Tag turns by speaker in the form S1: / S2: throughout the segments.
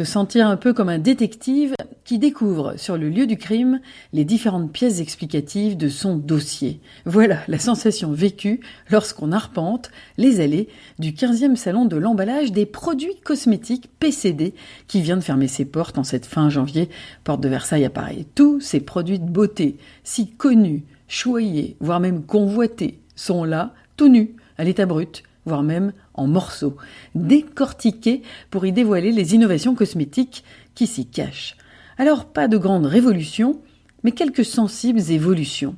S1: Se sentir un peu comme un détective qui découvre sur le lieu du crime les différentes pièces explicatives de son dossier. Voilà la sensation vécue lorsqu'on arpente les allées du 15e salon de l'emballage des produits cosmétiques PCD qui vient de fermer ses portes en cette fin janvier, porte de Versailles à Paris. Tous ces produits de beauté, si connus, choyés, voire même convoités, sont là, tout nus, à l'état brut, voire même en morceaux, décortiqués pour y dévoiler les innovations cosmétiques qui s'y cachent. Alors pas de grande révolution, mais quelques sensibles évolutions.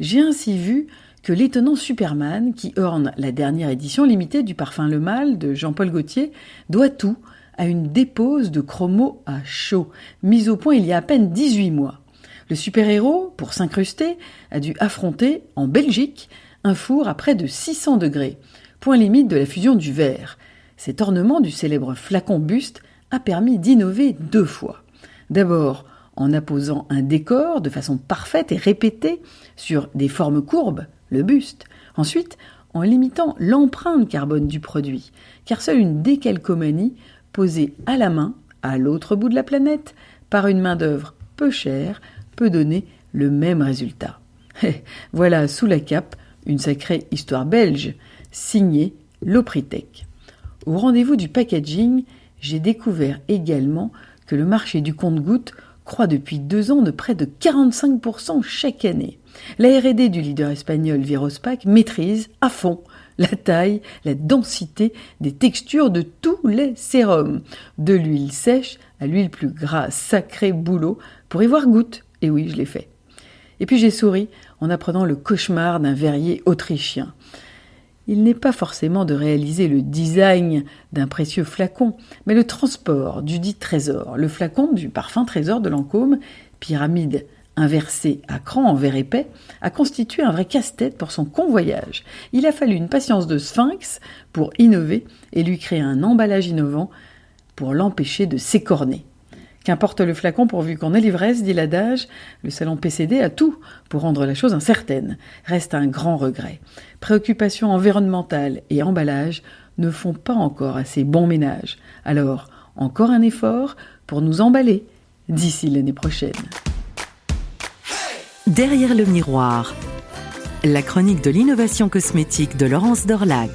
S1: J'ai ainsi vu que l'étonnant Superman, qui orne la dernière édition limitée du parfum Le Mal de Jean-Paul Gaultier, doit tout à une dépose de chromo à chaud, mise au point il y a à peine 18 mois. Le super-héros, pour s'incruster, a dû affronter, en Belgique, un four à près de 600 degrés point limite de la fusion du verre. Cet ornement du célèbre flacon buste a permis d'innover deux fois. D'abord, en apposant un décor de façon parfaite et répétée sur des formes courbes, le buste. Ensuite, en limitant l'empreinte carbone du produit, car seule une décalcomanie posée à la main, à l'autre bout de la planète, par une main-d'œuvre peu chère, peut donner le même résultat. voilà, sous la cape, une sacrée histoire belge, signé Lopritech. Au rendez-vous du packaging, j'ai découvert également que le marché du compte-gouttes croît depuis deux ans de près de 45% chaque année. La R&D du leader espagnol Virospac maîtrise à fond la taille, la densité des textures de tous les sérums, de l'huile sèche à l'huile plus grasse, sacré boulot pour y voir goutte. Et oui, je l'ai fait. Et puis j'ai souri en apprenant le cauchemar d'un verrier autrichien il n'est pas forcément de réaliser le design d'un précieux flacon, mais le transport du dit trésor. Le flacon du parfum trésor de Lancôme, pyramide inversée à cran en verre épais, a constitué un vrai casse-tête pour son convoyage. Il a fallu une patience de sphinx pour innover et lui créer un emballage innovant pour l'empêcher de s'écorner. Qu'importe le flacon pourvu qu'on ait l'ivresse, dit l'adage, le salon PCD a tout pour rendre la chose incertaine. Reste un grand regret. Préoccupations environnementales et emballage ne font pas encore assez bon ménage. Alors, encore un effort pour nous emballer d'ici l'année prochaine.
S2: Derrière le miroir, la chronique de l'innovation cosmétique de Laurence Dorlac.